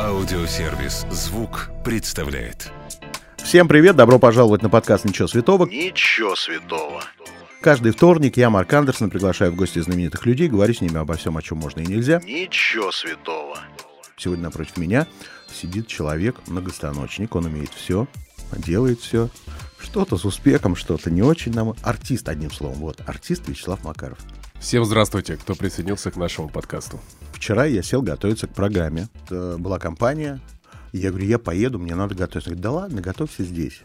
Аудиосервис «Звук» представляет. Всем привет, добро пожаловать на подкаст «Ничего святого». Ничего святого. Каждый вторник я, Марк Андерсон, приглашаю в гости знаменитых людей, говорю с ними обо всем, о чем можно и нельзя. Ничего святого. Сегодня напротив меня сидит человек, многостаночник, он умеет все, делает все. Что-то с успехом, что-то не очень нам. Артист, одним словом. Вот, артист Вячеслав Макаров. Всем здравствуйте, кто присоединился к нашему подкасту. Вчера я сел готовиться к программе. Это была компания. Я говорю, я поеду, мне надо готовиться. Говорит, да ладно, готовься здесь.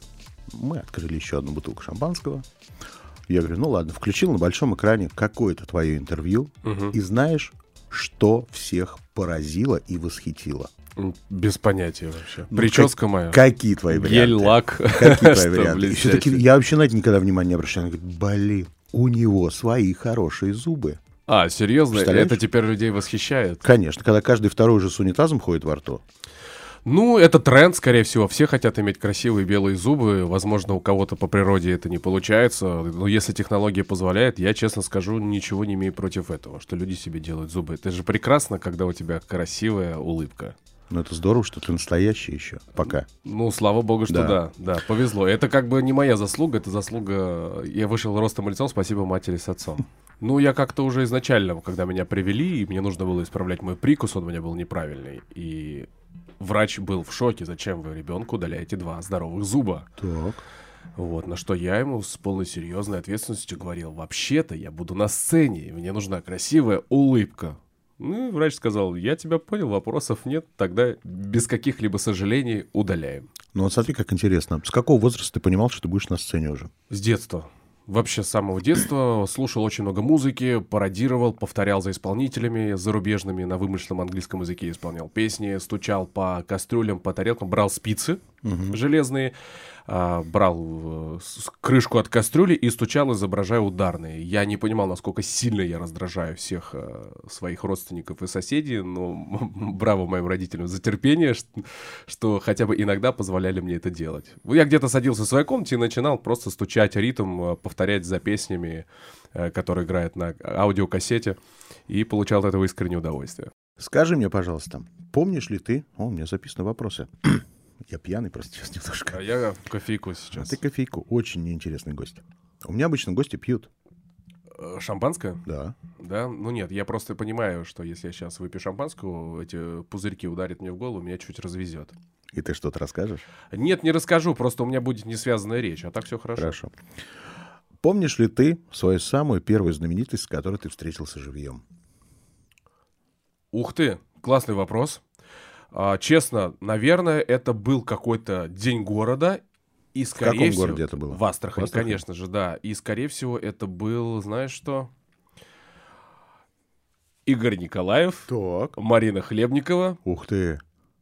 Мы открыли еще одну бутылку шампанского. Я говорю, ну ладно, включил на большом экране какое-то твое интервью. Мгм. И знаешь, что всех поразило и восхитило? Без понятия вообще. Ну, Прическа моя. Какие твои варианты? Гель, лак. Какие твои варианты? Я вообще на это никогда внимания не обращал. Он говорит, блин, у него свои хорошие зубы. А, серьезно? Это теперь людей восхищает? Конечно, когда каждый второй уже с унитазом ходит во рту. Ну, это тренд, скорее всего. Все хотят иметь красивые белые зубы. Возможно, у кого-то по природе это не получается. Но если технология позволяет, я, честно скажу, ничего не имею против этого, что люди себе делают зубы. Это же прекрасно, когда у тебя красивая улыбка. Ну, это здорово, что ты настоящий еще. Пока. Ну, слава богу, что Да. да. да, повезло. Это как бы не моя заслуга, это заслуга... Я вышел ростом и лицом, спасибо матери с отцом. Ну, я как-то уже изначально, когда меня привели, и мне нужно было исправлять мой прикус, он у меня был неправильный. И врач был в шоке, зачем вы ребенку удаляете два здоровых зуба. Так. Вот, на что я ему с полной серьезной ответственностью говорил, вообще-то я буду на сцене, и мне нужна красивая улыбка. Ну, и врач сказал, я тебя понял, вопросов нет, тогда без каких-либо сожалений удаляем. Ну вот смотри, как интересно. С какого возраста ты понимал, что ты будешь на сцене уже? С детства. Вообще с самого детства слушал очень много музыки, пародировал, повторял за исполнителями зарубежными, на вымышленном английском языке исполнял песни, стучал по кастрюлям, по тарелкам, брал спицы железные, а, брал э, крышку от кастрюли и стучал, изображая ударные. Я не понимал, насколько сильно я раздражаю всех э, своих родственников и соседей, но браво моим родителям за терпение, ш- что хотя бы иногда позволяли мне это делать. Я где-то садился в своей комнате и начинал просто стучать ритм, э, повторять за песнями, которые играют на аудиокассете, и получал от этого искреннее удовольствие. Скажи мне, пожалуйста, помнишь ли ты... О, у меня записаны вопросы. Я пьяный просто сейчас немножко. А я кофейку А сейчас. ты кофейку. Очень неинтересный гость. У меня обычно гости пьют. Э, Шампанское? Да. Да, ну нет, я просто понимаю, что если я сейчас выпью шампанского, эти пузырьки ударят мне в голову, меня чуть развезет. И ты что-то расскажешь? Нет, не расскажу, просто у меня будет несвязанная речь, а так все хорошо. Хорошо. Помнишь ли ты свою самую первую знаменитость, с которой ты встретился живьем? Ух ты, классный вопрос. А, честно, наверное, это был какой-то день города, и скорее каком всего... городе это было? В Астрахани, В Астрахани? конечно же, да. И скорее всего это был, знаешь что? Игорь Николаев, Так. Марина Хлебникова Ух ты.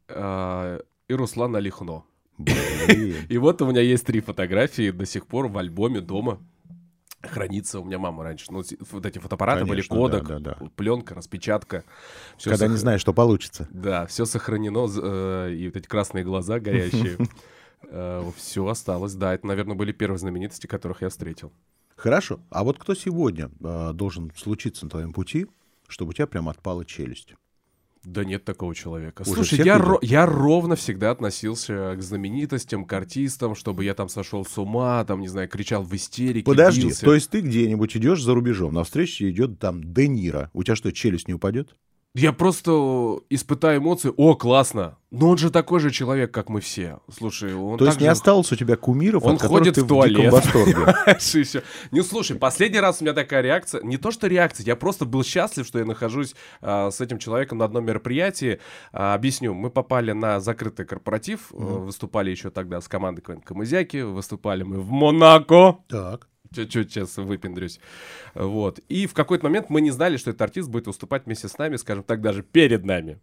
а, и Руслан Алихно. Блин. И вот у меня есть три фотографии до сих пор в альбоме дома. Хранится у меня мама раньше. Ну, вот эти фотоаппараты Конечно, были кодек, да, да, да. пленка, распечатка. Всё Когда сох- не знаешь, что получится. Да, все сохранено, э, и вот эти красные глаза горящие. Все осталось, да. Это, наверное, были первые знаменитости, которых я встретил. Хорошо. А вот кто сегодня э, должен случиться на твоем пути, чтобы у тебя прям отпала челюсть? Да нет такого человека. Уже Слушай, я, ро- я ровно всегда относился к знаменитостям, к артистам, чтобы я там сошел с ума, там, не знаю, кричал в истерике, Подожди, бился. то есть ты где-нибудь идешь за рубежом, на встрече идет там Де Ниро. У тебя что, челюсть не упадет? Я просто испытаю эмоции. О, классно. Но он же такой же человек, как мы все. Слушай, он То есть так не же- осталось у тебя кумиров, Он от ходит ты в в диком туалет. Не, слушай, последний раз у меня такая реакция, не то что реакция, я просто был счастлив, что я нахожусь а, с этим человеком на одном мероприятии. А, объясню, мы попали на закрытый корпоратив, э, выступали еще тогда с командой КВН Камызяки, выступали мы в Монако. Так. Чуть-чуть сейчас выпендрюсь. Вот. И в какой-то момент мы не знали, что этот артист будет выступать вместе с нами, скажем так, даже перед нами.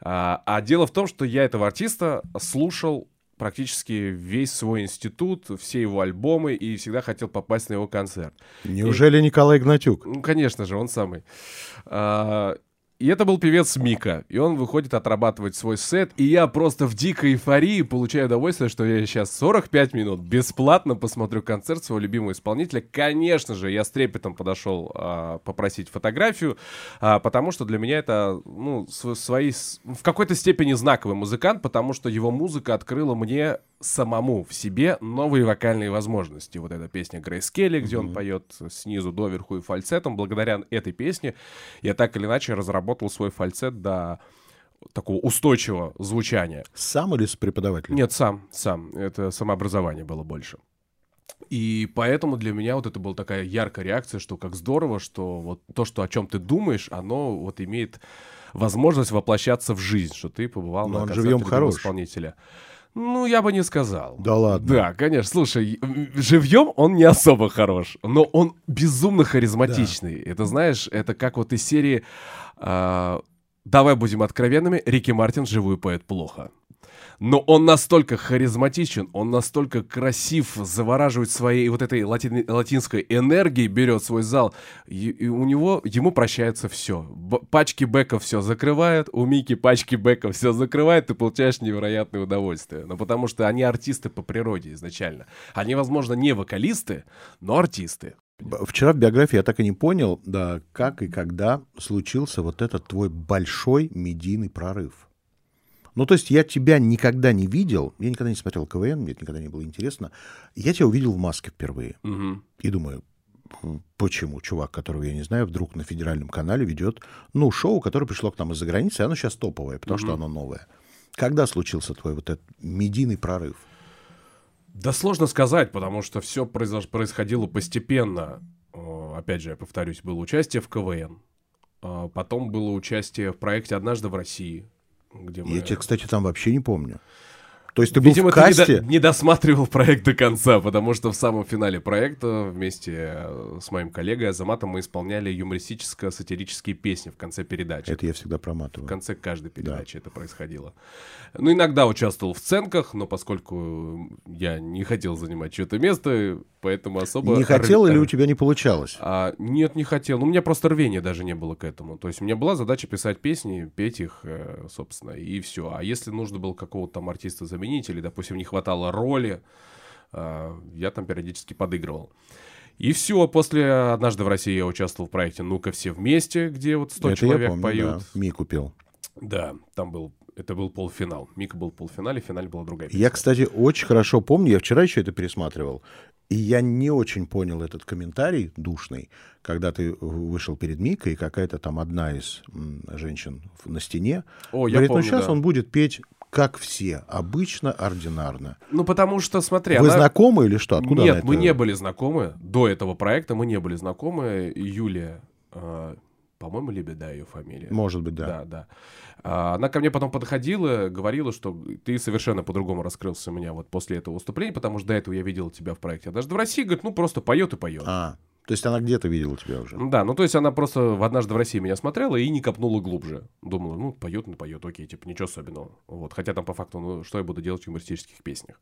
А, а дело в том, что я этого артиста слушал практически весь свой институт, все его альбомы и всегда хотел попасть на его концерт. Неужели Николай Гнатюк? Ну, конечно же, он самый. А, И это был певец Мика. И он выходит отрабатывать свой сет. И я просто в дикой эйфории получаю удовольствие, что я сейчас 45 минут бесплатно посмотрю концерт своего любимого исполнителя. Конечно же, я с трепетом подошел а, попросить фотографию, а, потому что для меня это, ну, свои, в какой-то степени знаковый музыкант, потому что его музыка открыла мне самому в себе новые вокальные возможности. Вот эта песня Грейс Келли, где mm-hmm. он поет снизу доверху и фальцетом. Благодаря этой песне я так или иначе разработал свой фальцет до такого устойчивого звучания. Сам или с преподавателем? Нет, сам, сам. Это самообразование было больше. И поэтому для меня вот это была такая яркая реакция, что как здорово, что вот то, что о чем ты думаешь, оно вот имеет возможность воплощаться в жизнь, что ты побывал Но на он живьем хорош. исполнителя. Ну, я бы не сказал. Да ладно. Да, конечно. Слушай, живьем он не особо хорош, но он безумно харизматичный. Да. Это, знаешь, это как вот из серии... Э, Давай будем откровенными, Рики Мартин живую поет плохо но он настолько харизматичен, он настолько красив, завораживает своей вот этой лати- латинской энергией, берет свой зал, и, и у него, ему прощается все. Б- пачки бэков все закрывают, у Мики пачки бэков все закрывает, ты получаешь невероятное удовольствие. Ну, потому что они артисты по природе изначально. Они, возможно, не вокалисты, но артисты. Вчера в биографии я так и не понял, да, как и когда случился вот этот твой большой медийный прорыв. Ну, то есть я тебя никогда не видел, я никогда не смотрел КВН, мне это никогда не было интересно. Я тебя увидел в маске впервые. Угу. И думаю, почему чувак, которого я не знаю, вдруг на федеральном канале ведет, ну, шоу, которое пришло к нам из-за границы, и оно сейчас топовое, потому угу. что оно новое. Когда случился твой вот этот медийный прорыв? Да сложно сказать, потому что все происходило постепенно. Опять же, я повторюсь, было участие в КВН. Потом было участие в проекте «Однажды в России», где мы... Я тебя, кстати, там вообще не помню. То есть ты Видимо, был в касте? ты не, до, не досматривал проект до конца, потому что в самом финале проекта вместе э, с моим коллегой Азаматом мы исполняли юмористическо-сатирические песни в конце передачи. Это я всегда проматываю. В конце каждой передачи да. это происходило. Ну, иногда участвовал в сценках, но поскольку я не хотел занимать чье-то место, поэтому особо... Не хотел или у тебя не получалось? А, нет, не хотел. Ну, у меня просто рвения даже не было к этому. То есть у меня была задача писать песни, петь их, э, собственно, и все. А если нужно было какого-то там артиста заменить, заменить, или, допустим, не хватало роли, а, я там периодически подыгрывал. И все, после «Однажды в России» я участвовал в проекте «Ну-ка все вместе», где вот 100 Это человек я помню, поют. Да. Мику пел. Да, там был, это был полуфинал. Мика был в полуфинале, в финале была другая песня. Я, кстати, очень хорошо помню, я вчера еще это пересматривал, и я не очень понял этот комментарий душный, когда ты вышел перед Микой, и какая-то там одна из женщин на стене О, говорит, я помню, ну сейчас да. он будет петь как все, обычно, ординарно. Ну, потому что, смотри... Вы она... знакомы или что? Откуда Нет, мы не были знакомы. До этого проекта мы не были знакомы. Юлия, э, по-моему, Лебеда ее фамилия. Может быть, да. Да, да. А, она ко мне потом подходила, говорила, что ты совершенно по-другому раскрылся у меня вот после этого выступления, потому что до этого я видел тебя в проекте. Даже в России, говорит, ну, просто поет и поет. А, то есть она где-то видела тебя уже? Да, ну то есть она просто в однажды в России меня смотрела и не копнула глубже. Думала, ну поет, ну поет, окей, типа ничего особенного. Вот, хотя там по факту, ну что я буду делать в юмористических песнях.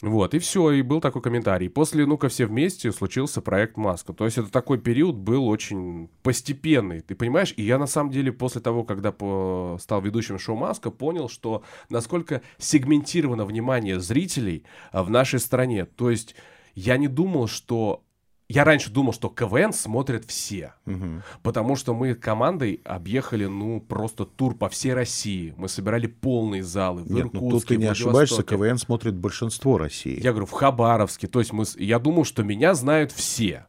Вот, и все, и был такой комментарий. После «Ну-ка все вместе» случился проект «Маска». То есть это такой период был очень постепенный, ты понимаешь? И я на самом деле после того, когда по... стал ведущим шоу «Маска», понял, что насколько сегментировано внимание зрителей а, в нашей стране. То есть я не думал, что я раньше думал, что КВН смотрят все, угу. потому что мы командой объехали, ну, просто тур по всей России. Мы собирали полные залы в Нет, Иркутске, ну тут ты не ошибаешься, КВН смотрит большинство России. Я говорю, в Хабаровске. То есть мы, я думал, что меня знают все.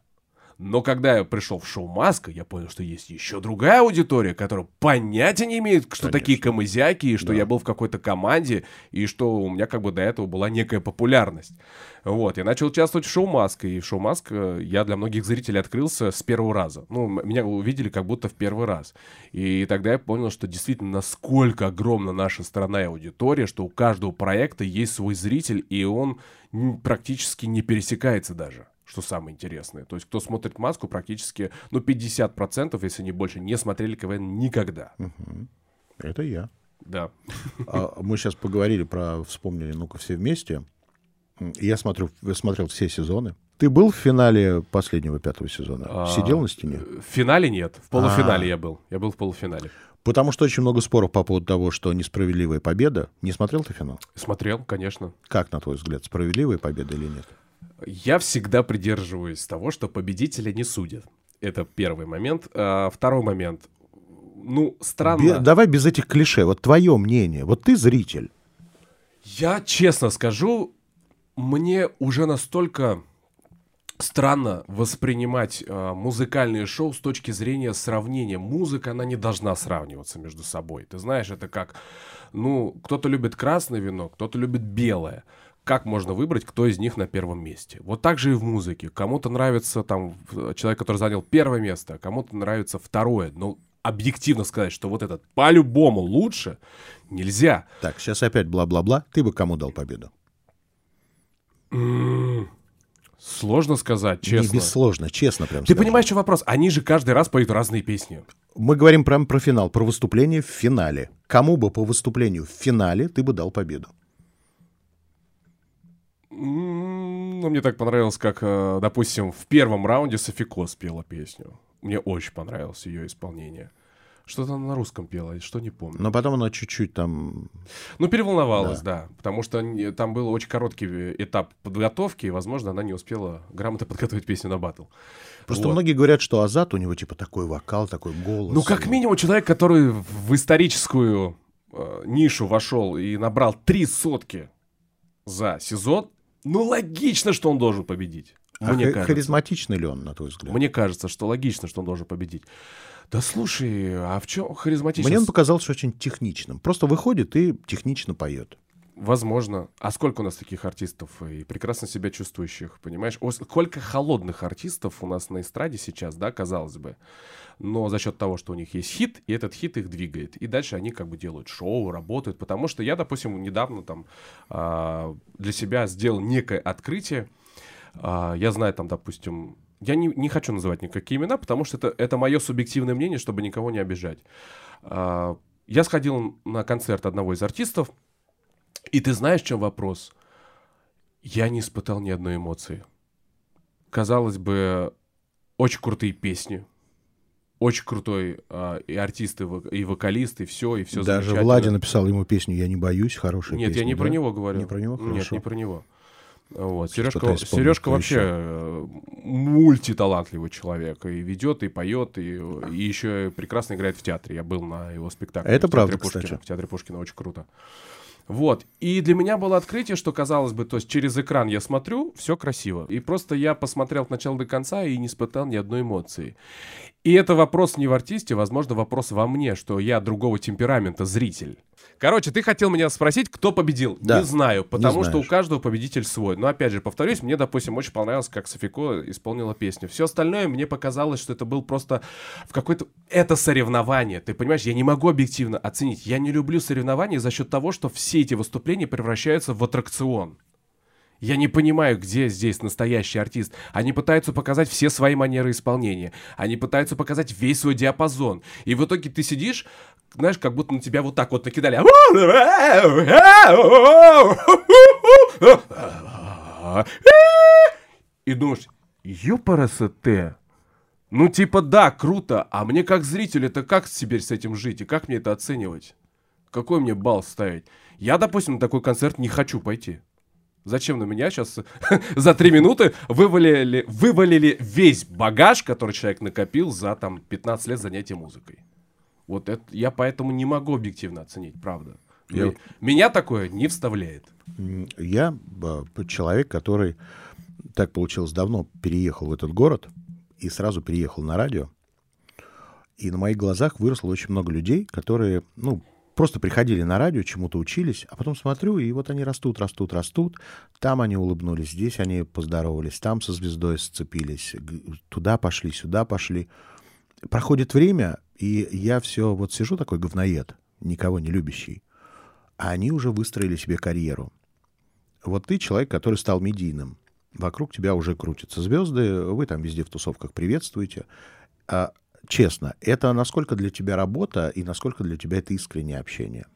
Но когда я пришел в шоу «Маска», я понял, что есть еще другая аудитория, которая понятия не имеет, что Конечно. такие камызяки, и что да. я был в какой-то команде, и что у меня как бы до этого была некая популярность. Вот, я начал участвовать в шоу «Маска», и в шоу «Маска» я для многих зрителей открылся с первого раза. Ну, меня увидели как будто в первый раз. И тогда я понял, что действительно насколько огромна наша страна и аудитория, что у каждого проекта есть свой зритель, и он практически не пересекается даже что самое интересное. То есть, кто смотрит «Маску», практически, ну, 50%, если не больше, не смотрели КВН никогда. Угу. Это я. Да. А, мы сейчас поговорили про, вспомнили, ну-ка, все вместе. Я смотрю, смотрел все сезоны. Ты был в финале последнего пятого сезона? А, Сидел на стене? В финале нет, в полуфинале А. я был. Я был в полуфинале. Потому что очень много споров по поводу того, что несправедливая победа. Не смотрел ты финал? Смотрел, конечно. Как, на твой взгляд, справедливая победа или нет? Я всегда придерживаюсь того, что победителя не судят. Это первый момент. А, второй момент. Ну, странно. Бе- давай без этих клише. Вот твое мнение. Вот ты зритель. Я честно скажу, мне уже настолько странно воспринимать а, музыкальные шоу с точки зрения сравнения. Музыка, она не должна сравниваться между собой. Ты знаешь, это как, ну, кто-то любит красное вино, кто-то любит белое. Как можно выбрать, кто из них на первом месте? Вот так же и в музыке. Кому-то нравится там человек, который занял первое место, а кому-то нравится второе. Но объективно сказать, что вот этот по-любому лучше, нельзя. Так, сейчас опять бла-бла-бла. Ты бы кому дал победу? Сложно сказать, честно. Не бессложно, честно прям Ты скажи. понимаешь, что вопрос? Они же каждый раз поют разные песни. Мы говорим прям про финал, про выступление в финале. Кому бы по выступлению в финале ты бы дал победу? Ну, мне так понравилось, как, э, допустим, в первом раунде Софико спела песню. Мне очень понравилось ее исполнение. Что-то она на русском пела, что не помню. Но потом она чуть-чуть там... Ну, переволновалась, да. потому что там был очень короткий э, этап подготовки, и, возможно, она не успела грамотно подготовить песню на батл. Просто Вот. многие говорят, что Азат, у него типа такой вокал, такой голос. Ну, как минимум, человек, который в историческую э, нишу вошел и набрал три сотки за сезон, ну, логично, что он должен победить. А Мне кажется. харизматичный ли он, на твой взгляд? Мне кажется, что логично, что он должен победить. Да слушай, а в чем харизматичность? Мне он показался очень техничным. Просто выходит и технично поет. Возможно. А сколько у нас таких артистов и прекрасно себя чувствующих, понимаешь? О, сколько холодных артистов у нас на эстраде сейчас, да, казалось бы. Но за счет того, что у них есть хит, и этот хит их двигает. И дальше они как бы делают шоу, работают. Потому что я, допустим, недавно там а, для себя сделал некое открытие. А, я знаю там, допустим, я не, не хочу называть никакие имена, потому что это, это мое субъективное мнение, чтобы никого не обижать. А, я сходил на концерт одного из артистов, и ты знаешь, в чем вопрос? Я не испытал ни одной эмоции. Казалось бы, очень крутые песни, очень крутой а, и артист, и, вок- и вокалист, и все, и все Даже Влади написал ему песню «Я не боюсь», хорошая Нет, песня, я не да? про него говорю. Не про него? Нет, Хорошо. не про него. Вот. Сережка, Сережка вообще еще. э, мультиталантливый человек. И ведет, и поет, и, и еще прекрасно играет в театре. Я был на его спектакле. Это в театре правда, Пушкина. кстати. В театре Пушкина очень круто. Вот. И для меня было открытие, что, казалось бы, то есть через экран я смотрю, все красиво. И просто я посмотрел от начала до конца и не испытал ни одной эмоции. И это вопрос не в артисте, возможно, вопрос во мне, что я другого темперамента зритель. Короче, ты хотел меня спросить, кто победил? Да. Не знаю, потому что у каждого победитель свой. Но опять же, повторюсь, мне, допустим, очень понравилось, как Софико исполнила песню. Все остальное мне показалось, что это был просто в какой-то... Это соревнование, ты понимаешь? Я не могу объективно оценить. Я не люблю соревнования за счет того, что все эти выступления превращаются в аттракцион. Я не понимаю, где здесь настоящий артист. Они пытаются показать все свои манеры исполнения. Они пытаются показать весь свой диапазон. И в итоге ты сидишь, знаешь, как будто на тебя вот так вот накидали. И думаешь, ёпарасоте. Ну, типа, да, круто, а мне как зритель это как теперь с этим жить и как мне это оценивать? Какой мне балл ставить? Я, допустим, на такой концерт не хочу пойти. Зачем на меня сейчас за три минуты вывалили, вывалили весь багаж, который человек накопил за там 15 лет занятия музыкой? Вот это я поэтому не могу объективно оценить, правда. Я- Меня такое не вставляет. Я э, человек, который, так получилось, давно переехал в этот город и сразу переехал на радио. И на моих глазах выросло очень много людей, которые, ну, просто приходили на радио, чему-то учились, а потом смотрю, и вот они растут, растут, растут. Там они улыбнулись, здесь они поздоровались, там со звездой сцепились, туда пошли, сюда пошли. Проходит время, и я все вот сижу такой говноед, никого не любящий, а они уже выстроили себе карьеру. Вот ты человек, который стал медийным. Вокруг тебя уже крутятся звезды, вы там везде в тусовках приветствуете. А, честно, это насколько для тебя работа и насколько для тебя это искреннее общение?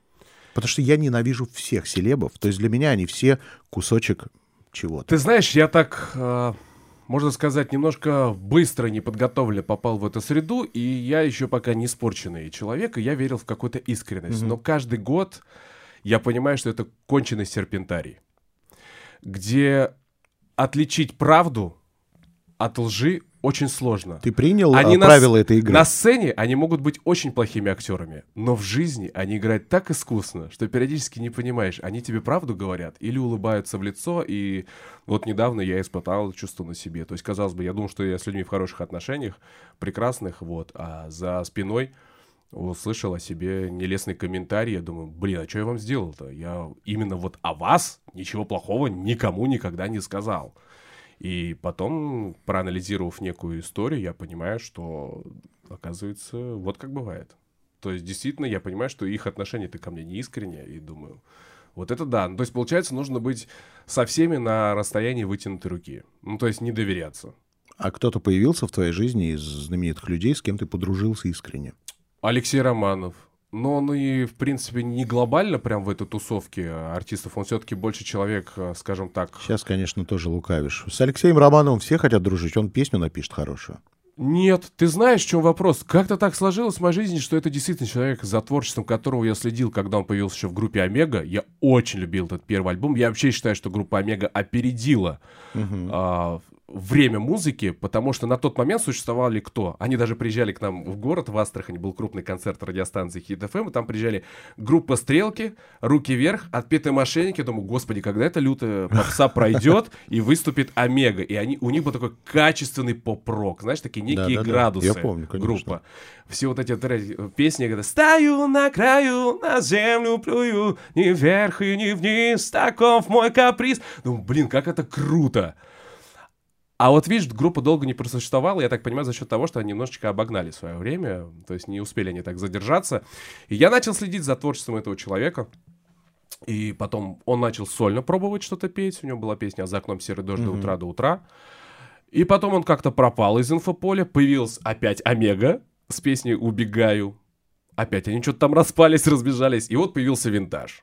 Потому что я ненавижу всех селебов. То есть для меня они все кусочек чего-то. Ты знаешь, я так... э, можно сказать, немножко быстро, неподготовленно попал в эту среду, и я еще пока не испорченный человек, и я верил в какую-то искренность. Но каждый год я понимаю, что это конченый серпентарий, где отличить правду от лжи очень сложно. Ты принял Они а, на правила с- этой игры? На сцене они могут быть очень плохими актерами, но в жизни они играют так искусно, что периодически не понимаешь, они тебе правду говорят или улыбаются в лицо, и вот недавно я испытал чувство на себе. То есть, казалось бы, я думал, что я с людьми в хороших отношениях, прекрасных, вот, а за спиной услышал о себе нелестный комментарий, я думаю, блин, а что я вам сделал-то? Я именно вот о вас ничего плохого никому никогда не сказал. И потом, проанализировав некую историю, я понимаю, что, оказывается, вот как бывает. То есть, действительно, я понимаю, что их отношение-то ко мне не искреннее, и думаю, вот это да. Ну, то есть, получается, нужно быть со всеми на расстоянии вытянутой руки. Ну, то есть, не доверяться. А кто-то появился в твоей жизни из знаменитых людей, с кем ты подружился искренне? Алексей Романов. Но он и, в принципе, не глобально прям в этой тусовке артистов. Он все-таки больше человек, а, скажем так, Сейчас, конечно, тоже лукавишь. С Алексеем Романовым все хотят дружить, он песню напишет хорошую. Нет, ты знаешь, в чем вопрос? Как-то так сложилось в моей жизни, что это действительно человек, за творчеством которого я следил, когда он появился еще в группе Омега. Я очень любил этот первый альбом. Я вообще считаю, что группа Омега опередила а, время музыки, потому что на тот момент существовали кто? Они даже приезжали к нам в город, в Астрахань, был крупный концерт радиостанции Хит ФМ, и там приезжали группа Стрелки, Руки вверх, Отпетые мошенники. Я думаю, господи, когда эта лютая попса пройдет и выступит Омега. И они, у них был такой качественный поп-рок, знаешь, такие некие Да-да-да, градусы. я помню, конечно. Группа. Все вот эти вот эти песни, когда «Стою на краю, на землю плюю, ни вверх и ни вниз, таков мой каприз». Думаю, блин, как это круто. А вот видишь, группа долго не просуществовала, я так понимаю, за счет того, что они немножечко обогнали свое время, то есть не успели они так задержаться. И я начал следить за творчеством этого человека. И потом он начал сольно пробовать что-то петь. У него была песня «За окном серый дождь до утра, до утра». И потом он как-то пропал из инфополя. Появился опять Омега с песней «Убегаю». Опять они что-то там распались, разбежались. И вот появился винтаж.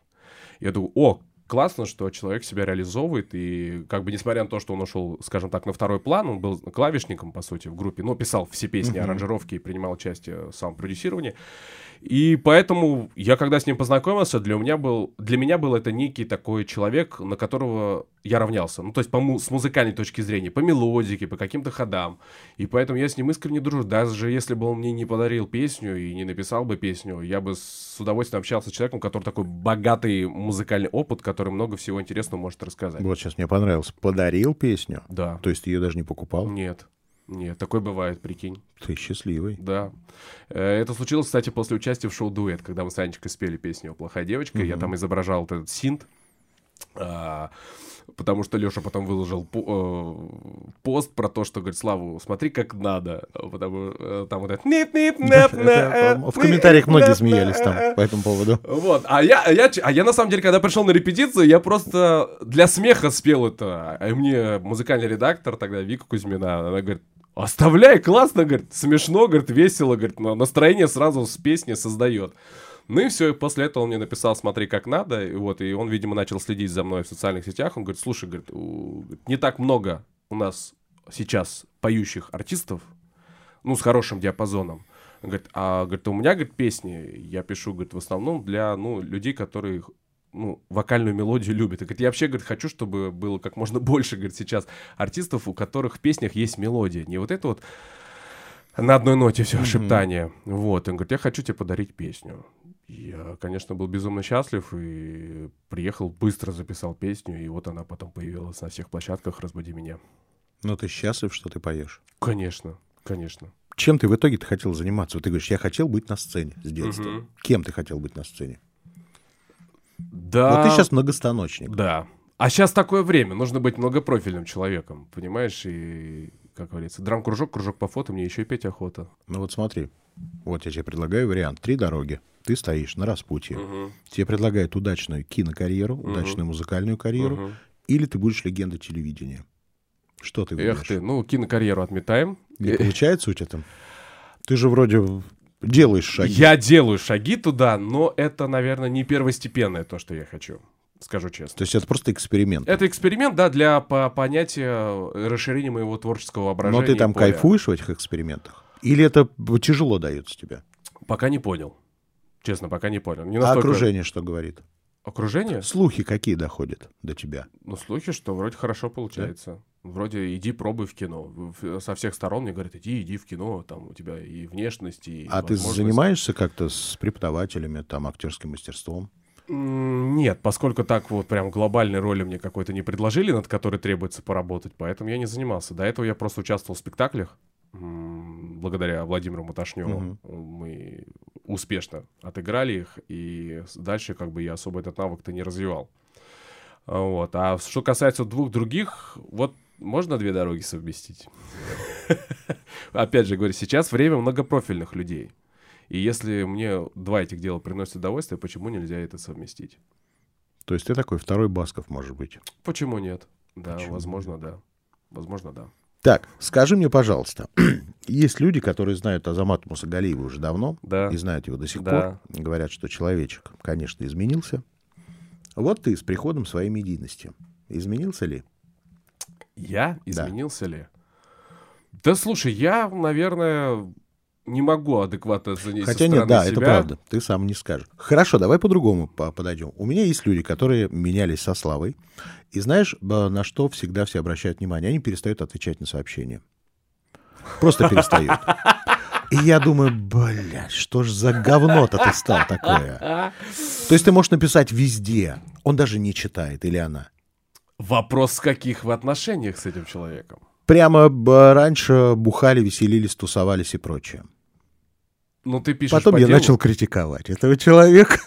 Я думаю, о, классно, что человек себя реализовывает, и как бы несмотря на то, что он ушел, скажем так, на второй план, он был клавишником, по сути, в группе, но писал все песни, аранжировки и принимал участие в самом продюсировании. И поэтому я, когда с ним познакомился, для меня был, для меня был это некий такой человек, на которого я равнялся. Ну, то есть по му- с музыкальной точки зрения, по мелодике, по каким-то ходам. И поэтому я с ним искренне дружу. Даже если бы он мне не подарил песню и не написал бы песню, я бы с удовольствием общался с человеком, который такой богатый музыкальный опыт, который много всего интересного может рассказать. Вот сейчас мне понравилось. Подарил песню, Да. то есть ты ее даже не покупал. Нет. Нет, такое бывает, прикинь. Ты счастливый. Да. Э, Это случилось, кстати, после участия в шоу «Дуэт», когда мы с Анечкой спели песню «Плохая девочка». Я там изображал вот этот синт. а, Потому что Леша потом выложил по- э, пост про то, что говорит, Славу, смотри, как надо. Потому э, там вот это... нип нип Это, э, В комментариях многие смеялись там по этому поводу. Вот, а я, а я, а я на самом деле, когда пришел на репетицию, я просто для смеха спел это. А мне музыкальный редактор тогда, Вика Кузьмина, она говорит, оставляй, классно, говорит, смешно, говорит, весело, говорит, на- настроение сразу с песни создает. Ну и все, и после этого он мне написал, смотри, как надо, и вот, и он, видимо, начал следить за мной в социальных сетях, он говорит, слушай, говорит, у- не так много у нас сейчас поющих артистов, ну, с хорошим диапазоном. Он говорит, а говорит, у меня, говорит, песни я пишу, говорит, в основном для, ну, людей, которые ну, вокальную мелодию любят. И говорит, я вообще, говорит, хочу, чтобы было как можно больше, говорит, сейчас артистов, у которых в песнях есть мелодия. Не вот это вот на одной ноте все, шептание. Вот, он говорит, я хочу тебе подарить песню. Я, конечно, был безумно счастлив и приехал, быстро записал песню, и вот она потом появилась на всех площадках «Разбуди меня». Но ты счастлив, что ты поешь. Конечно, конечно. Чем ты в итоге-то хотел заниматься? Вот ты говоришь, я хотел быть на сцене с детства. Мгм. Кем ты хотел быть на сцене? Да. Вот ты сейчас многостаночник. Да. А сейчас такое время, нужно быть многопрофильным человеком, понимаешь? И, как говорится, драм-кружок, кружок по фото, мне еще и петь охота. Ну вот смотри, вот я тебе предлагаю вариант. Три дороги. Ты стоишь на распутье. Мгм. Тебе предлагают удачную кинокарьеру, удачную музыкальную карьеру, Мгм. или ты будешь легендой телевидения. Что ты Эх выберешь? ты, ну, кинокарьеру отметаем. Не получается у тебя там? Ты же вроде делаешь шаги. Я делаю шаги туда, но это, наверное, не первостепенное то, что я хочу. скажу честно. То есть это просто эксперимент. Это эксперимент, да, для по понятия расширения моего творческого воображения. Но ты там поля. кайфуешь в этих экспериментах? Или это тяжело дается тебе? Пока не понял. Честно, пока не понял. Не А настолько- окружение что говорит? Окружение? Слухи какие доходят до тебя? Ну, слухи, что вроде хорошо получается. Вроде иди пробуй в кино. Со всех сторон мне говорят, иди, иди в кино, там у тебя и внешность, и А ты занимаешься как-то с преподавателями, там, актерским мастерством? Нет, поскольку так вот прям глобальной роли мне какой-то не предложили, над которой требуется поработать, поэтому я не занимался. До этого я просто участвовал в спектаклях. Благодаря Владимиру Маташневу мы успешно отыграли их, и дальше как бы я особо этот навык-то не развивал. Вот. А что касается двух других, вот можно две дороги совместить? Опять же говорю, сейчас время многопрофильных людей. И если мне два этих дела приносят удовольствие, почему нельзя это совместить? То есть ты такой второй Басков, может быть. Почему нет? Да, Почему возможно, да. Возможно, да. Так, скажи мне, пожалуйста, есть люди, которые знают Азамата Мусагалиева уже давно Да. и знают его до сих Да. пор. Говорят, что человечек, конечно, изменился. Вот ты с приходом своей медийности. Изменился ли? Я изменился ли? Да слушай, я, наверное, не могу адекватно оценить Хотя нет, да, себя. это правда. Ты сам не скажешь. Хорошо, давай по-другому по- подойдем. У меня есть люди, которые менялись со Славой. И знаешь, на что всегда все обращают внимание? Они перестают отвечать на сообщения. Просто перестают. И я думаю, блядь, что ж за говно-то ты стал такое? То есть ты можешь написать везде. Он даже не читает, или она. Вопрос, с каких вы отношениях с этим человеком? Прямо б, раньше бухали, веселились, тусовались и прочее. Ну, ты пишешь Потом по я делу. начал критиковать этого человека.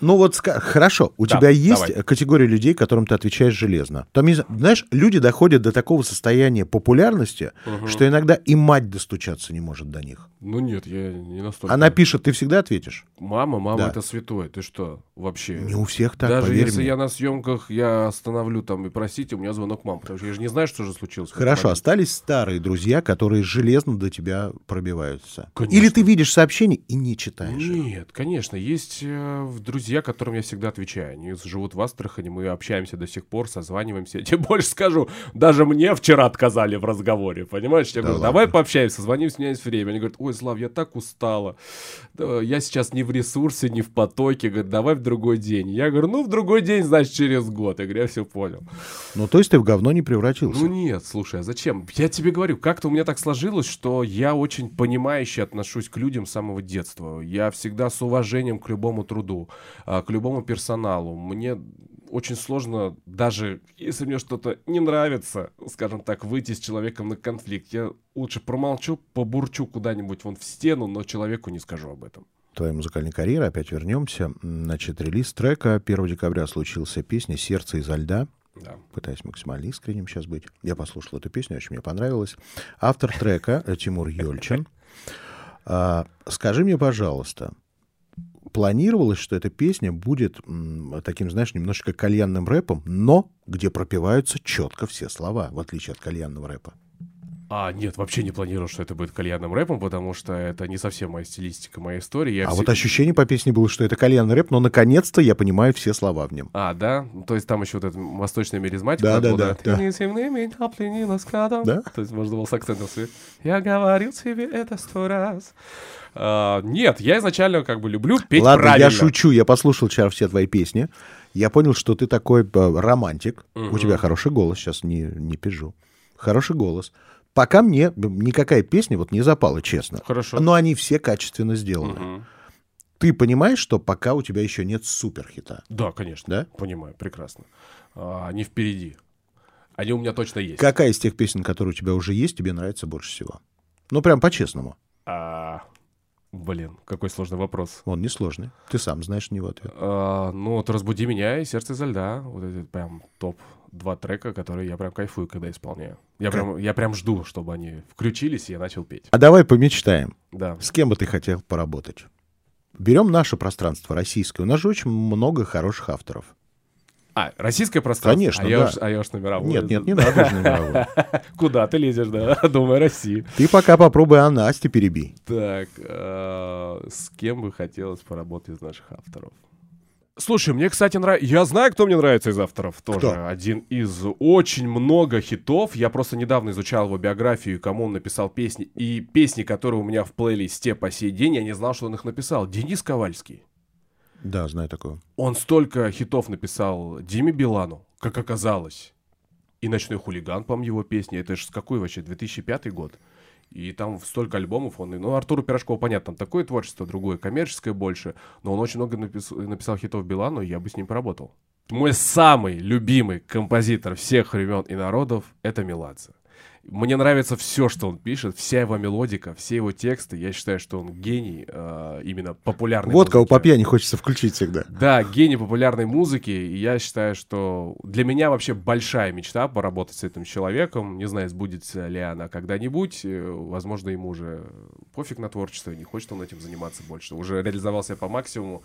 Ну вот, хорошо, у Да, тебя есть давай. категория людей, которым ты отвечаешь железно. Там, знаешь, люди доходят до такого состояния популярности, что иногда и мать достучаться не может до них. Ну нет, я не настолько. Она пишет, ты всегда ответишь? Мама, мама, Да. это святое. Ты что, вообще? Не у всех так, Даже поверь если мне. я на съемках, я остановлю там и простите, у меня звонок мамы, потому что я же не знаю, что же случилось. Хорошо, момент. остались старые друзья, которые железно до тебя пробиваются. Конечно. Или ты видишь сообщение и не читаешь. их. Нет, конечно, есть э, в- друзья, которым я всегда отвечаю. Они живут в Астрахани, мы общаемся до сих пор, созваниваемся. Я тебе больше скажу, даже мне вчера отказали в разговоре, понимаешь? Я Да говорю, ладно? давай пообщаемся, созвонимся, у меня есть время. Они говорят, ой, Слав, я так устала. Я сейчас не в ресурсе, не в потоке. Говорят, давай в другой день. Я говорю, ну, в другой день, значит, через год. Я говорю, я все понял. Ну, то есть ты в говно не превратился. Ну нет, слушай, а зачем? Я тебе говорю, как-то у меня так сложилось, что я очень понимающе отношусь к людям с самого детства. Я всегда с уважением к любому труду, к любому персоналу. Мне очень сложно, даже если мне что-то не нравится, скажем так, выйти с человеком на конфликт. Я лучше промолчу, побурчу куда-нибудь вон в стену, но человеку не скажу об этом. твоей музыкальной карьеры, опять вернемся. Значит, релиз трека 1 декабря случился песня «Сердце изо льда». Да. Пытаюсь максимально искренним сейчас быть. Я послушал эту песню, очень мне понравилась. Автор трека Тимур Ёльчин. А, скажи мне, пожалуйста, планировалось, что эта песня будет таким, знаешь, немножечко кальянным рэпом, но где пропиваются четко все слова, в отличие от кальянного рэпа? А, нет, вообще не планировал, что это будет кальянным рэпом, потому что это не совсем моя стилистика, моя история. Я а все- вот ощущение по песне было, что это кальянный рэп, но наконец-то я понимаю все слова в нем. А, да? Ну, То есть там еще вот эта восточная миризматика. Да, да, да, да. Складом. Да? То есть можно было с акцентом свет. Я говорил тебе это сто раз. А, нет, я изначально как бы люблю петь Ладно, правильно. я шучу, я послушал вчера все твои песни. Я понял, что ты такой э, романтик. У тебя хороший голос, сейчас не, не пижу. Хороший голос. Пока мне никакая песня вот не запала, честно. Хорошо. Но они все качественно сделаны. Мгм. Ты понимаешь, что пока у тебя еще нет суперхита? Да, конечно. Да? Понимаю, прекрасно. А, они впереди. Они у меня точно есть. Какая из тех песен, которые у тебя уже есть, тебе нравится больше всего? Ну, прям по-честному. А, блин, какой сложный вопрос. Он несложный. Ты сам знаешь него ответ. А, ну, вот «Разбуди меня» и «Сердце изо льда». Вот это прям топ-два трека, которые я прям кайфую, когда исполняю. Я прям, я прям жду, чтобы они включились, и я начал петь. А давай помечтаем. Да. С кем бы ты хотел поработать? Берем наше пространство российское. У нас же очень много хороших авторов. А, российское пространство? Конечно, а я да. а уж на мировую. Нет, нет, не надо же на мировую. Куда ты лезешь, да? Думаю, России. Ты пока попробуй а Насте перебей. Так, а, с кем бы хотелось поработать из наших авторов? Слушай, мне, кстати, нравится... Я знаю, кто мне нравится из авторов тоже. Кто? Один из очень много хитов. Я просто недавно изучал его биографию, кому он написал песни. И песни, которые у меня в плейлисте по сей день, я не знал, что он их написал. Денис Ковальский. Да, знаю такое. Он столько хитов написал Диме Билану, как оказалось. И «Ночной хулиган», по-моему, его песни. Это же с какой вообще? 2005 год. И там столько альбомов он... Ну, Артуру Пирожкову, понятно, там такое творчество, другое, коммерческое больше. Но он очень много напис- написал хитов Билану, и я бы с ним поработал. Мой самый любимый композитор всех времен и народов — это Меладзе. Мне нравится все, что он пишет, вся его мелодика, все его тексты. Я считаю, что он гений э, именно популярной Вот кого музыки. по пьяни хочется включить всегда. Да, гений популярной музыки. И я считаю, что для меня вообще большая мечта поработать с этим человеком. Не знаю, сбудется ли она когда-нибудь. Э, Возможно, ему уже пофиг на творчество, не хочет он этим заниматься больше. Уже реализовался по максимуму.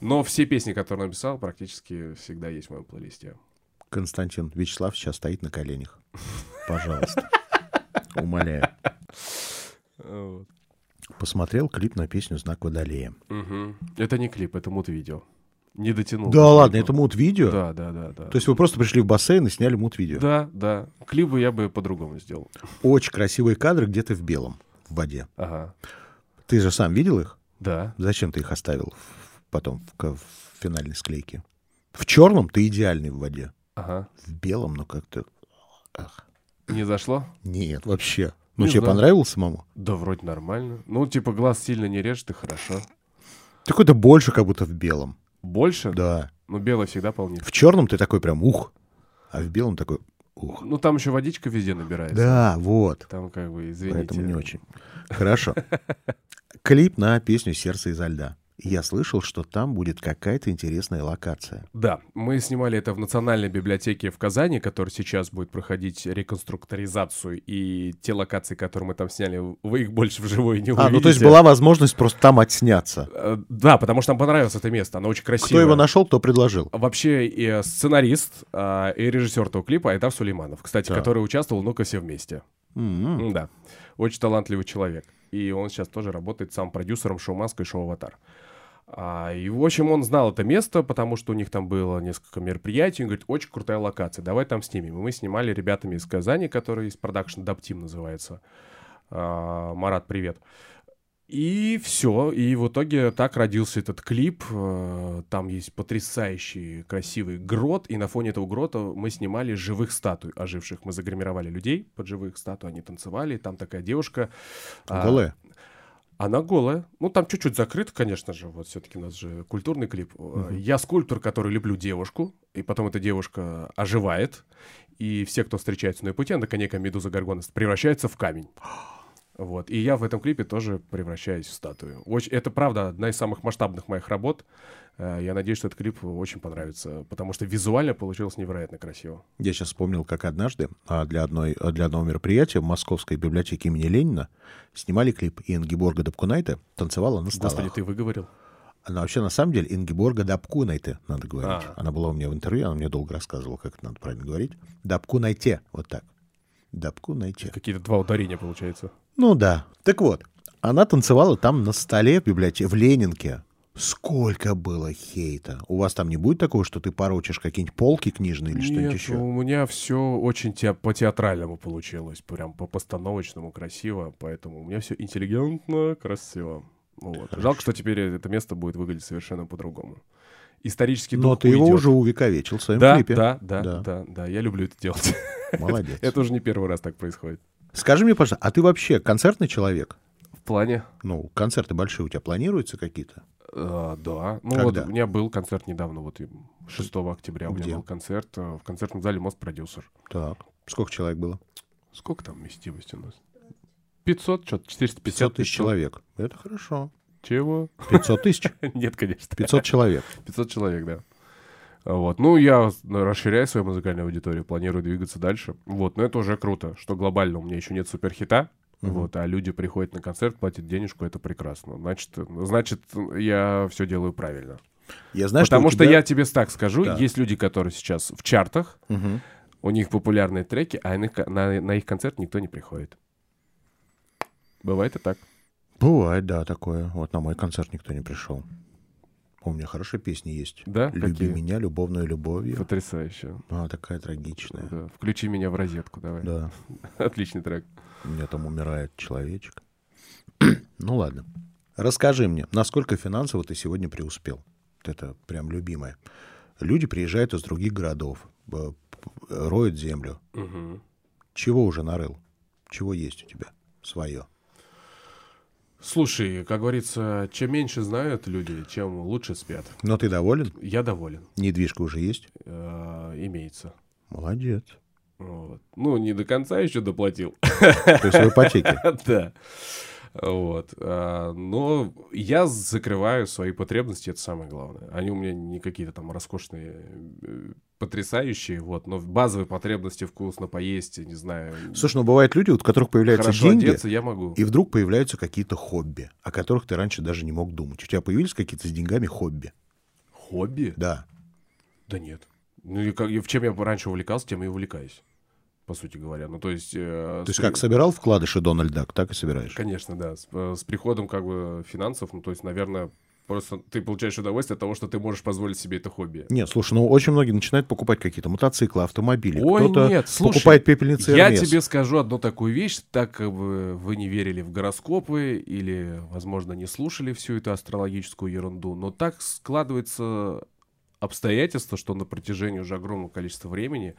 Но все песни, которые он написал, практически всегда есть в моем плейлисте. Константин, Вячеслав сейчас стоит на коленях. Пожалуйста. Умоляю. Посмотрел клип на песню «Знак Водолея». Это не клип, это мут-видео. Не дотянул. Да ладно, это мут-видео? Да, да, да, да. То есть вы просто пришли в бассейн и сняли мут-видео? Да, да. Клип бы я бы по-другому сделал. Очень красивые кадры, где ты в белом, в воде. Ага. Ты же сам видел их? Да. Зачем ты их оставил потом в финальной склейке? В черном ты идеальный в воде. Ага. В белом, ну как-то... ах, Не зашло? Нет, вообще. Ну, Не тебе знаю. понравилось самому? Да, вроде нормально. Ну, типа, глаз сильно не режет, и хорошо. Какой-то больше, как будто в белом. Больше? Да. Ну, белый всегда полнит. В черном ты такой прям ух, а в белом такой ух. Ну, там еще водичка везде набирается. Да, вот. Там, как бы, извините. Поэтому не очень. Хорошо. Клип на песню «Сердце изо льда». Я слышал, что там будет какая-то интересная локация. Да, мы снимали это в Национальной библиотеке в Казани, которая сейчас будет проходить реконструкторизацию, и те локации, которые мы там сняли, вы их больше вживую не увидите. А, ну то есть была возможность просто там отсняться. Э, Да, потому что нам понравилось это место, оно очень красивое. Кто его нашел, кто предложил. Вообще и э, сценарист а, и режиссер этого клипа Айдар Сулейманов, кстати, Так. который участвовал в «Ну-ка все вместе». М-м. Да, очень талантливый человек. И он сейчас тоже работает сам продюсером шоу «Маска» и шоу «Аватар». А, и, в общем, он знал это место, потому что у них там было несколько мероприятий. Он говорит, очень крутая локация, давай там снимем. И мы снимали ребятами из Казани, которые из продакшн Даптим называется. А, Марат, привет. И все, и в итоге так родился этот клип. Э, Там есть потрясающий красивый грот, и на фоне этого грота мы снимали живых статуй оживших. Мы загримировали людей под живых статуй, они танцевали, там такая девушка. а, Голая. она голая. Ну, там чуть-чуть закрыто, конечно же. Вот все-таки у нас же культурный клип. Э, Я скульптор, который люблю девушку, и потом эта девушка оживает, и все, кто встречается на ее пути, она некая медуза Гаргонес, превращается в камень. Вот. И я в этом клипе тоже превращаюсь в статую. Очень, это, правда, одна из самых масштабных моих работ. Э, Я надеюсь, что этот клип очень понравится, потому что визуально получилось невероятно красиво. Я сейчас вспомнил, как однажды а, для, одной, а, для одного мероприятия в Московской библиотеке имени Ленина снимали клип, и Ингеборга Дапкунайте танцевала на столах. Господи, ты выговорил? Она вообще, на самом деле, Ингеборга Дапкунайте, надо говорить. А. Она была у меня в интервью, она мне долго рассказывала, как это надо правильно говорить. Дапкунайте, вот так. Дапкунайте. Какие-то два ударения, получается. Ну да. Так вот, она танцевала там на столе в библиотеке, в Ленинке. Сколько было хейта. У вас там не будет такого, что ты порочишь какие-нибудь полки книжные или что-нибудь еще? у меня все очень те- по-театральному получилось, прям по-постановочному красиво, поэтому у меня все интеллигентно, красиво. Вот. Жалко, что теперь это место будет выглядеть совершенно по-другому. Исторический Но дух ты его уйдет. уже увековечил в своем да, клипе. да, да, Да. да, да, я люблю это делать. Молодец. Это уже не первый раз так происходит. Скажи мне, пожалуйста, а ты вообще концертный человек? В плане? Ну, концерты большие у тебя планируются какие-то? э, да. Ну Когда? вот у меня был концерт недавно, вот и 6 октября у Где? меня был концерт э, в концертном зале Мост Продюсер. Так. Сколько человек было? Сколько там вместимости у нас? 500, что-то 450 500 тысяч человек. Это хорошо. Чего? 500 тысяч? Нет, конечно. 500 человек. 500 человек, да. Вот. Ну, я расширяю свою музыкальную аудиторию, планирую двигаться дальше. Вот, но это уже круто, что глобально у меня еще нет суперхита. Вот, а люди приходят на концерт, платят денежку, это прекрасно. Значит, значит, я все делаю правильно. Я знаю, Потому что тебя- я тебе так скажу, Да. есть люди, которые сейчас в чартах, Мгм. у них популярные треки, а на, на- на их концерт никто не приходит. Бывает и так. Бывает, да, такое. Вот на мой концерт никто не пришел. У меня хорошая песня есть. Да? Люби Какие? меня любовной любовью. Потрясающе. А, такая трагичная. Да. Включи меня в розетку, давай. Да. Отличный трек. У меня там умирает человечек. ну ладно. Расскажи мне, насколько финансово ты сегодня преуспел? Это прям любимое. Люди приезжают из других городов, п- роют землю. Мгм. Чего уже нарыл? Чего есть у тебя свое? Слушай, как говорится, чем меньше знают люди, чем лучше спят. Но ты доволен? Я доволен. Недвижка уже есть? Э, имеется. Молодец. Вот. Ну, не до конца еще доплатил. То есть в ипотеке. Да. Вот. А, Но я закрываю свои потребности, это самое главное. Они у меня не какие-то там роскошные, э, потрясающие, вот, но базовые потребности вкусно поесть, не знаю. Слушай, ну бывают люди, у которых появляются хорошо деньги, одеться я могу. и вдруг появляются какие-то хобби, о которых ты раньше даже не мог думать. У тебя появились какие-то с деньгами хобби? Хобби? Да. Да нет. Ну, и как, и в чем я раньше увлекался, тем и увлекаюсь, по сути говоря. Ну, то есть... э, То есть с- как собирал вкладыши Дональд Дак, так и собираешь? Конечно, да. С, э, с приходом как бы финансов, ну, то есть, наверное, просто ты получаешь удовольствие от того, что ты можешь позволить себе это хобби. Нет, слушай, ну очень многие начинают покупать какие-то мотоциклы, автомобили. Ой, Кто-то нет, слушай, покупает пепельницы Я Hermes. тебе скажу одну такую вещь, так как бы вы не верили в гороскопы или, возможно, не слушали всю эту астрологическую ерунду, но так складывается обстоятельства, что на протяжении уже огромного количества времени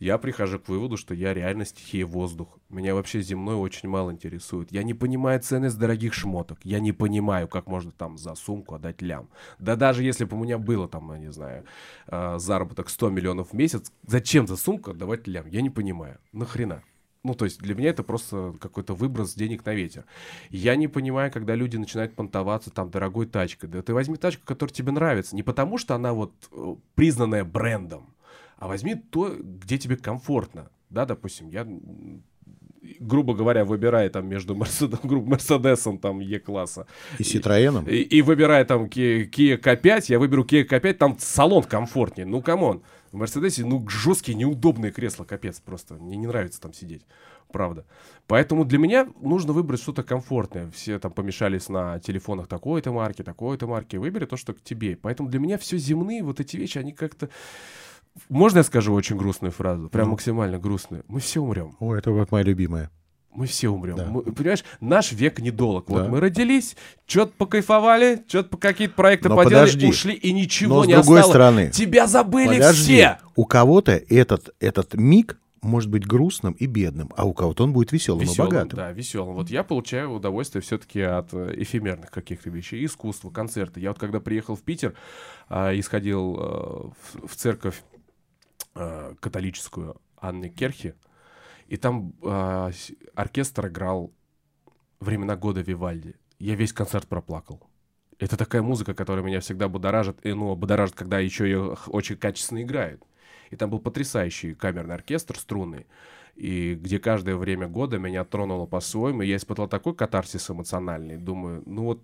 я прихожу к выводу, что я реально стихия воздух. Меня вообще земной очень мало интересует. Я не понимаю ценность дорогих шмоток. Я не понимаю, как можно там за сумку отдать лям. Да даже если бы у меня было там, я не знаю, э, заработок 100 миллионов в месяц, зачем за сумку отдавать лям? Я не понимаю. Нахрена? Ну, то есть для меня это просто какой-то выброс денег на ветер. Я не понимаю, когда люди начинают понтоваться там дорогой тачкой. Да ты возьми тачку, которая тебе нравится. Не потому, что она вот э, признанная брендом, а возьми то, где тебе комфортно. Да, допустим, я, грубо говоря, выбирая там между грубо, Мерседесом там Е-класса И Ситроеном. и, и выбирая там Kia K5, я выберу Kia K5, там салон комфортнее. Ну, come on. В Мерседесе, ну, жесткие, неудобные кресла, капец просто. Мне не нравится там сидеть. Правда. Поэтому для меня нужно выбрать что-то комфортное. Все там помешались на телефонах такой-то марки, такой-то марки. Выбери то, что к тебе. Поэтому для меня все земные вот эти вещи, они как-то... Можно я скажу очень грустную фразу? Прям Ну. максимально грустную. Мы все умрем. О, это вот моя любимая. Мы все умрем. Да. Мы- понимаешь, наш век недолг. Вот Да. мы родились, что-то покайфовали, что-то по какие-то проекты Но поделали, подожди. ушли, и ничего Но с не другой осталось. стороны, Тебя забыли подожди, все. у кого-то этот, этот миг может быть грустным и бедным, а у кого-то он будет веселым, Веселым, и богатым. да, веселым. Вот я получаю удовольствие все-таки от э, эфемерных каких-то вещей, искусства, концерты. Я вот когда приехал в Питер а, и сходил э, в, в церковь э, католическую Анны Керхи, и там с- оркестр играл «Времена года Вивальди». Я весь концерт проплакал. Это такая музыка, которая меня всегда будоражит, и, ну, будоражит, когда еще ее очень качественно играют. И там был потрясающий камерный оркестр струнный, и где каждое время года меня тронуло по-своему, и я испытал такой катарсис эмоциональный. Думаю, ну вот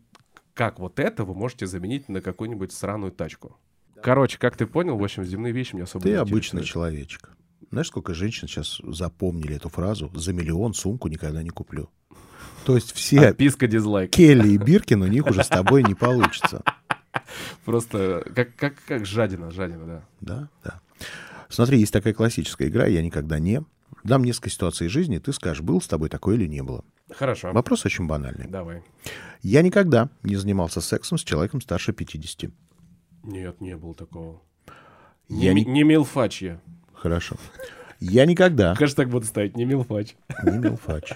как вот это вы можете заменить на какую-нибудь сраную тачку? Короче, как ты понял, в общем, земные вещи меня особо Ты не обычный интересуют. человечек. Знаешь, сколько женщин сейчас запомнили эту фразу «за миллион сумку никогда не куплю». То есть все Отписка дизлайк. Келли и Биркин у них уже с тобой не получится. Просто как, как, как жадина, жадина, да. Да, да. Смотри, есть такая классическая игра «Я никогда не». Дам несколько ситуаций из жизни, ты скажешь, был с тобой такое или не было. Хорошо. Вопрос очень банальный. Давай. Я никогда не занимался сексом с человеком старше 50. Нет, не было такого. Я не, не- не милфач я. Хорошо. Я никогда Хэштег буду ставить, не милфач. не милфач.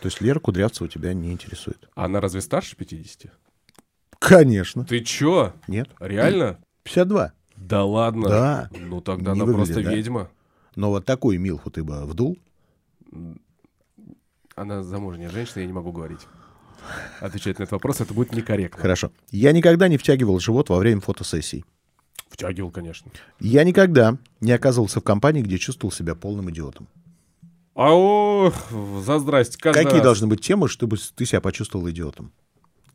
То есть Лера Кудрявцева тебя не интересует? Она разве старше 50? Конечно. Ты чё? Нет? Реально? 52. Да ладно? Да. Ну тогда Не она выглядит, просто да? ведьма. Но вот такую Милфу ты бы вдул? Она замужняя женщина, я не могу говорить. Отвечать на этот вопрос, это будет некорректно. Хорошо. Я никогда не втягивал живот во время фотосессий. Втягивал, конечно. Я никогда не оказывался в компании, где чувствовал себя полным идиотом. А о, за здрасте. каждый Какие раз. должны быть темы, чтобы ты себя почувствовал идиотом?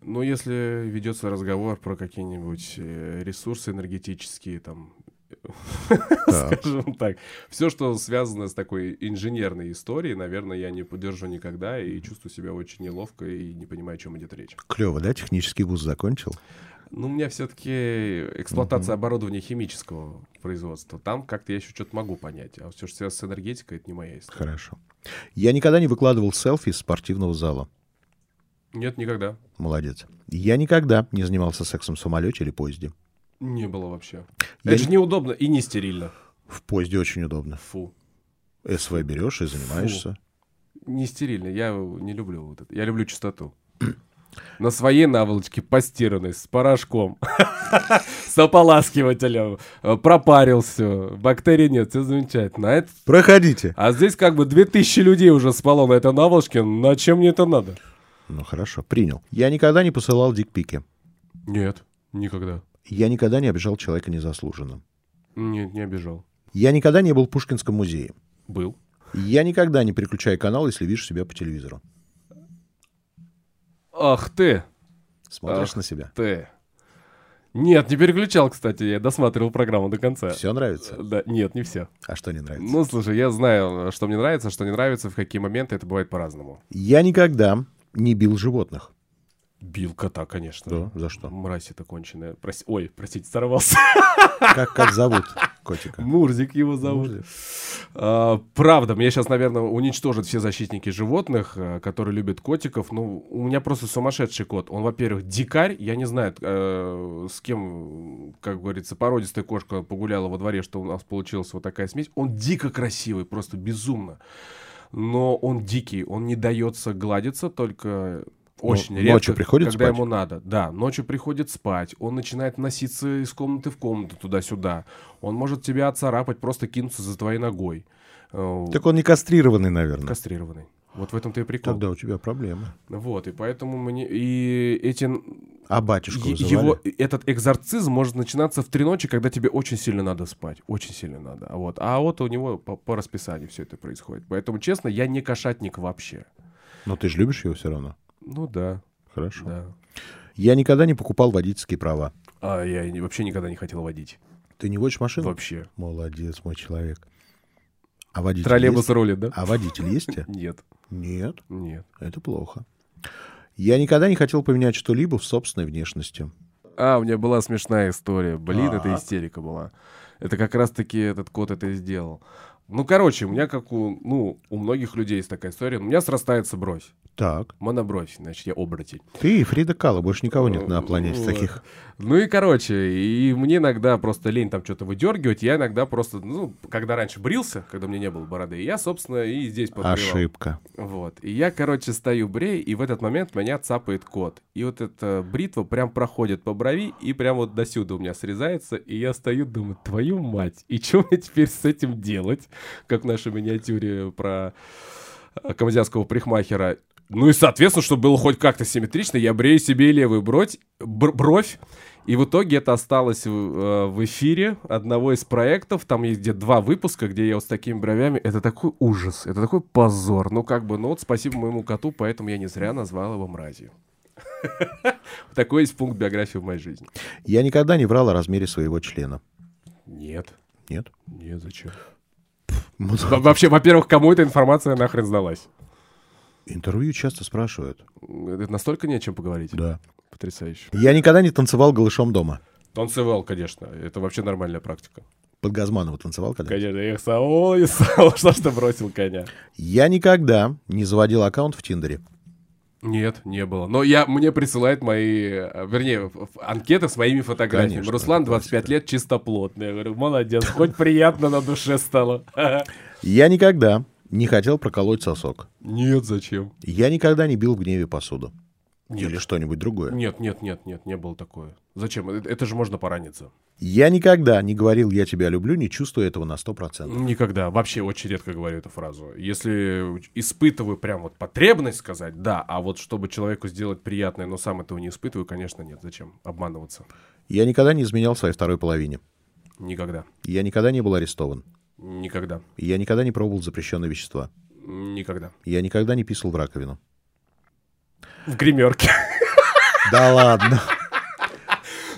Ну, если ведется разговор про какие-нибудь э, ресурсы энергетические, там, скажем так, все, что связано с такой инженерной историей, наверное, я не поддержу никогда и чувствую себя очень неловко и не понимаю, о чем идет речь. Клево, да? Технический вуз закончил? Ну, у меня все-таки эксплуатация оборудования химического производства. Там как-то я еще что-то могу понять. А все, что связано с энергетикой, это не моя история. Хорошо. Я никогда не выкладывал селфи из спортивного зала. Нет, никогда. Молодец. Я никогда не занимался сексом в самолете или поезде. Не было вообще. Я это же не- неудобно и не стерильно. В поезде очень удобно. Фу. СВ берешь и занимаешься. Не стерильно. Я не люблю вот это. Я люблю чистоту. На своей наволочке постиранной, с порошком, с ополаскивателем, э, пропарил все, бактерий нет, все замечательно. А, это- Проходите. а здесь как бы 2000 людей уже спало на этой наволочке, на чем мне это надо? Ну хорошо, принял. Я никогда не посылал дикпики. Нет, никогда. Я никогда не обижал человека незаслуженно. Нет, не обижал. Я никогда не был в Пушкинском музее. Был. Я никогда не переключаю канал, если вижу себя по телевизору. Ах ты, Смотришь Ах. на себя. ты. Нет, не переключал, кстати, я досматривал программу до конца. Все нравится? Да, нет, не все. А что не нравится? Ну, слушай, я знаю, что мне нравится, что не нравится, в какие моменты это бывает по-разному. Я никогда не бил животных. Бил кота, конечно. Да, за что? Мразь это конченая. Прос- Ой, простите, сорвался. Как, как зовут котика? Мурзик его зовут. Мурзик. А, правда, меня сейчас, наверное, уничтожат все защитники животных, а, которые любят котиков. Ну, у меня просто сумасшедший кот. Он, во-первых, дикарь. Я не знаю, э, с кем, как говорится, породистая кошка погуляла во дворе, что у нас получилась вот такая смесь. Он дико красивый, просто безумно. Но он дикий, он не дается гладиться, только очень Ну, редко, ночью приходит когда спать? ему надо. Да, ночью приходит спать. Он начинает носиться из комнаты в комнату туда-сюда. Он может тебя отцарапать, просто кинуться за твоей ногой. Э, Так он не кастрированный, наверное. Кастрированный. Вот в этом-то и прикол. Тогда у тебя проблемы. Вот, и поэтому мне... И эти... А батюшку вызывали? Его, этот экзорцизм может начинаться в три ночи, когда тебе очень сильно надо спать. Очень сильно надо. А вот, а вот у него по, по расписанию все это происходит. Поэтому, честно, я не кошатник вообще. Но ты же любишь его все равно. Ну да, Хорошо. да. Я никогда не покупал водительские права. А я вообще никогда не хотел водить. Ты не водишь машину? Вообще. Молодец, мой человек. А водитель Троллейбус есть? рулит, да? А водитель есть у тебя? Нет, Нет, нет. это плохо. Я никогда не хотел поменять что-либо в собственной внешности. А, у меня была смешная история. Блин, это истерика была. Это как раз-таки этот кот это и сделал. Ну, короче, у меня, как у, ну, у многих людей есть такая история. У меня срастается бровь. Так, Монобровь, значит, я оборотень. ты и Фрида Кала, больше никого нет на планете Вот. таких. Ну и, короче, и мне иногда просто лень там что-то выдергивать. Я иногда просто, ну, когда раньше брился, когда у меня не было бороды, я, собственно, и здесь подбривал. Ошибка. Вот. И я, короче, стою брей, и в этот момент меня цапает кот. И вот эта бритва прям проходит по брови, и прям вот до сюда у меня срезается, и я стою, думаю, твою мать, и что мне теперь с этим делать? Как в нашей миниатюре про э, камазианского парикмахера. Ну и, соответственно, чтобы было хоть как-то симметрично, я брею себе левую бровь, бр- бровь и в итоге это осталось в, э, в эфире одного из проектов. Там есть где два выпуска, где я вот с такими бровями. Это такой ужас, это такой позор. Ну, как бы, ну вот спасибо моему коту, поэтому я не зря назвал его мразью. Такой есть пункт биографии в моей жизни. Я никогда не врал о размере своего члена. Нет. Нет? Нет, зачем? Во- Вообще, во-первых, кому эта информация нахрен сдалась? Интервью часто спрашивают. Это настолько не о чем поговорить. Да. Потрясающе. Я никогда не танцевал голышом дома. Танцевал, конечно. Это вообще нормальная практика. Под Газманова танцевал когда Конечно, я их сау, и сау, что ж ты бросил коня. Я никогда не заводил аккаунт в Тиндере. Нет, не было. Но я, мне присылают мои, э, вернее, анкеты с моими фотографиями. Конечно, Руслан, это 25 классика. лет, чистоплотный. Я говорю, молодец, хоть приятно на душе стало. Я никогда не хотел проколоть сосок. Нет, зачем? Я никогда не бил в гневе посуду. Нет. Или что-нибудь другое. Нет, нет, нет, нет, не было такое. Зачем? Это, это же можно пораниться. Я никогда не говорил «я тебя люблю», не чувствуя этого на 100%. Никогда. Вообще очень редко говорю эту фразу. Если испытываю прям вот потребность сказать, да, а вот чтобы человеку сделать приятное, но сам этого не испытываю, конечно, нет. Зачем обманываться? Я никогда не изменял своей второй половине. Никогда. Я никогда не был арестован. Никогда. Я никогда не пробовал запрещенные вещества. Никогда. Я никогда не писал в раковину. В гримерке. Да ладно.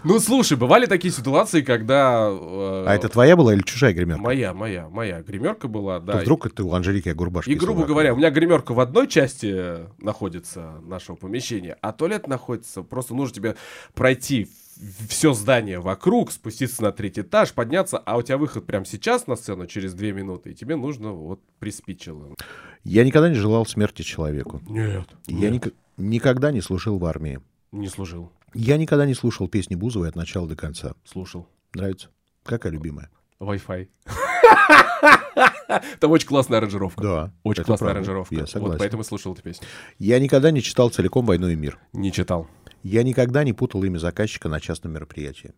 Ну, слушай, бывали такие ситуации, когда... э, А это твоя была или чужая гримерка? Моя, моя, моя гримерка была, да. То вдруг это у Анжелики Агурбаш И, грубо говоря, у меня гримерка в одной части находится нашего помещения, а туалет находится, просто нужно тебе пройти все здание вокруг, спуститься на третий этаж, подняться, а у тебя выход прямо сейчас на сцену через две минуты, и тебе нужно вот приспичило. Я никогда не желал смерти человеку. Нет. Я нет, ник- никогда не служил в армии. не служил. Я никогда не слушал песни Бузовой от начала до конца. Слушал. Нравится? Какая любимая? Wi-Fi. Там очень классная аранжировка. Да. Очень классная правда. аранжировка. Я Вот согласен. поэтому и слушал эту песню. Я никогда не читал целиком «Войну и мир». Не читал. Я никогда не путал имя заказчика на частном мероприятии.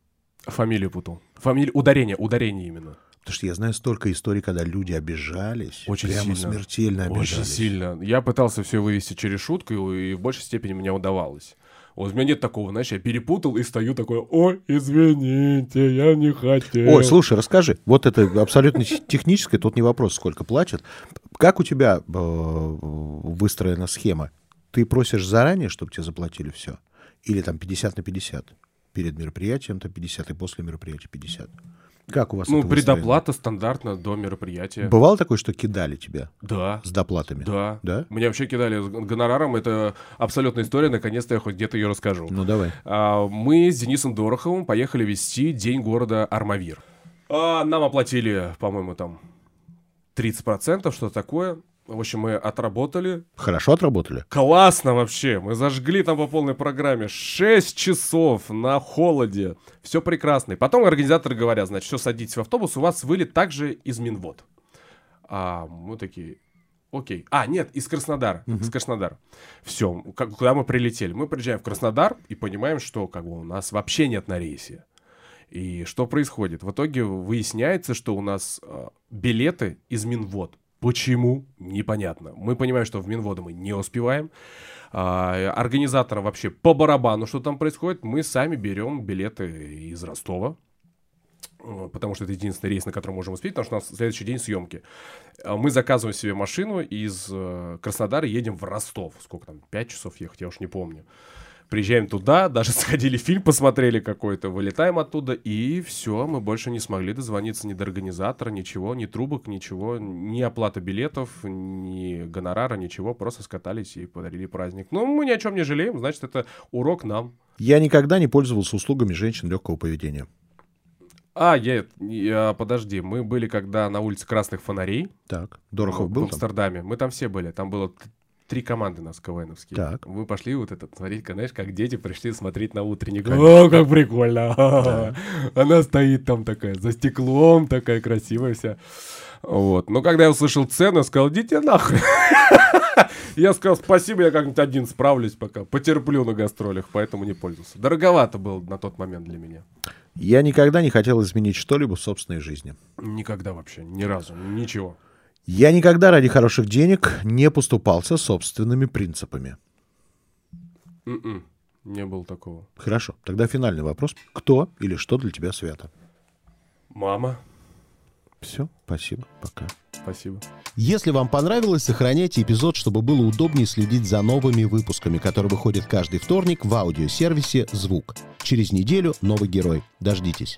Фамилию путал. Фамилия, ударение, ударение именно. Потому что я знаю столько историй, когда люди обижались. Очень прямо сильно. смертельно обижались. Очень сильно. Я пытался все вывести через шутку, и в большей степени мне удавалось. Вот у меня нет такого, знаешь, я перепутал и стою такой, ой, извините, я не хотел. Ой, слушай, расскажи. Вот это абсолютно те- техническое, тут не вопрос, сколько платят. Как у тебя э, выстроена схема? Ты просишь заранее, чтобы тебе заплатили все? Или там 50 на 50? Перед мероприятием то 50 и после мероприятия 50. Как у вас Ну, это выстроено? предоплата стандартно до мероприятия. Бывало такое, что кидали тебя Да. с доплатами? Да. Да? Меня вообще кидали с гонораром. Это абсолютная история. Наконец-то я хоть где-то ее расскажу. Ну, давай. А, Мы с Денисом Дороховым поехали вести День города Армавир. А, Нам оплатили, по-моему, там 30%, что такое. В общем, мы отработали. Хорошо отработали? Классно вообще. Мы зажгли там по полной программе. 6 часов на холоде. Все прекрасно. И потом организаторы говорят, значит, все, садитесь в автобус, у вас вылет также из Минвод. А мы такие, окей. А, нет, из Краснодара. Из Краснодара. Все, куда мы прилетели? Мы приезжаем в Краснодар и понимаем, что как бы у нас вообще нет на рейсе. И что происходит? В итоге выясняется, что у нас э, билеты из Минвод. Почему? Непонятно. Мы понимаем, что в Минводы мы не успеваем. А, организаторам вообще по барабану, что там происходит. Мы сами берем билеты из Ростова. э, Потому что это единственный рейс, на котором можем успеть, потому что у нас следующий день съемки. А Мы заказываем себе машину из э, Краснодара, едем в Ростов. Сколько там? Пять часов ехать, я уж не помню. Приезжаем туда, даже сходили фильм посмотрели какой-то, вылетаем оттуда, и все, мы больше не смогли дозвониться ни до организатора, ничего, ни трубок, ничего, ни оплата билетов, ни гонорара, ничего, просто скатались и подарили праздник. Ну, мы ни о чем не жалеем, значит, это урок нам. Я никогда не пользовался услугами женщин легкого поведения. А, я, я- подожди, мы были когда на улице Красных Фонарей Так, Дорохов в был там? Амстердаме, мы там все были, там было три команды нас КВНовские. Так. Мы пошли вот этот, смотреть, знаешь, как дети пришли смотреть на утренник. О, как прикольно! Она стоит там такая, за стеклом, такая красивая вся. Вот. Но когда я услышал цену, сказал, идите нахуй. Я сказал, спасибо, я как-нибудь один справлюсь пока. Потерплю на гастролях, поэтому не пользовался. Дороговато было на тот момент для меня. Я никогда не хотел изменить что-либо в собственной жизни. Никогда вообще, ни разу, ничего. Я никогда ради хороших денег не поступался собственными принципами. М-м, Не было такого. Хорошо, тогда финальный вопрос. Кто или что для тебя свято? Мама, Все, спасибо, пока. спасибо. Если вам понравилось, сохраняйте эпизод, чтобы было удобнее следить за новыми выпусками, которые выходят каждый вторник в аудиосервисе «Звук». Через неделю новый герой. Дождитесь.